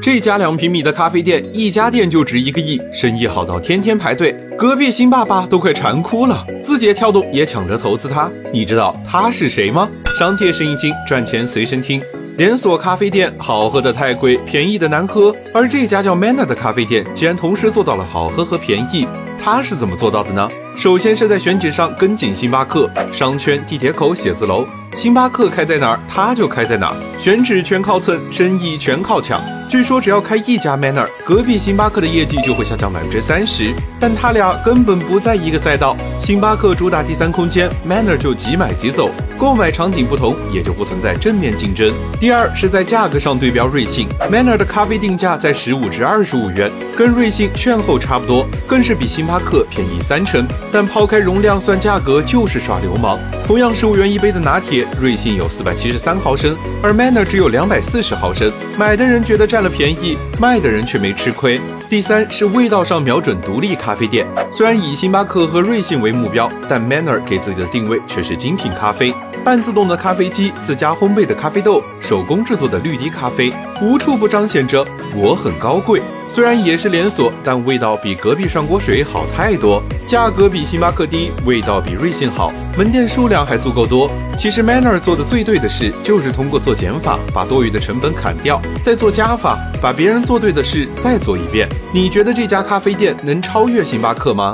这家两平米的咖啡店，一家店就值一个亿，生意好到天天排队，隔壁新爸爸都快馋哭了。字节跳动也抢着投资他，你知道他是谁吗？商界生意经，赚钱随身听。连锁咖啡店，好喝的太贵，便宜的难喝。而这家叫 Manner 的咖啡店，竟然同时做到了好喝和便宜。他是怎么做到的呢？首先是在选址上跟紧星巴克，商圈、地铁口、写字楼。星巴克开在哪儿，他就开在哪儿，选址全靠蹭，生意全靠抢。据说只要开一家 Manner，隔壁星巴克的业绩就会下降百分之三十。但他俩根本不在一个赛道，星巴克主打第三空间，Manner 就即买即走，购买场景不同，也就不存在正面竞争。第二是在价格上对标瑞幸，Manner 的咖啡定价在十五至二十五元，跟瑞幸券后差不多，更是比星巴克便宜三成。但抛开容量算价格就是耍流氓。同样十五元一杯的拿铁，瑞幸有四百七十三毫升，而 Manner 只有两百四十毫升，买的人觉得占了便宜，卖的人却没吃亏。第三是味道上瞄准独立咖啡店，虽然以星巴克和瑞幸为目标，但 Manner 给自己的定位却是精品咖啡，半自动的咖啡机，自家烘焙的咖啡豆，手工制作的绿滴咖啡，无处不彰显着我很高贵。虽然也是连锁，但味道比隔壁涮锅水好太多，价格比星巴克低，味道比瑞幸好，门店数量还足够多。其实 Manner 做的最对的事，就是通过做减法，把多余的成本砍掉，再做加法，把别人做对的事再做一遍。你觉得这家咖啡店能超越星巴克吗？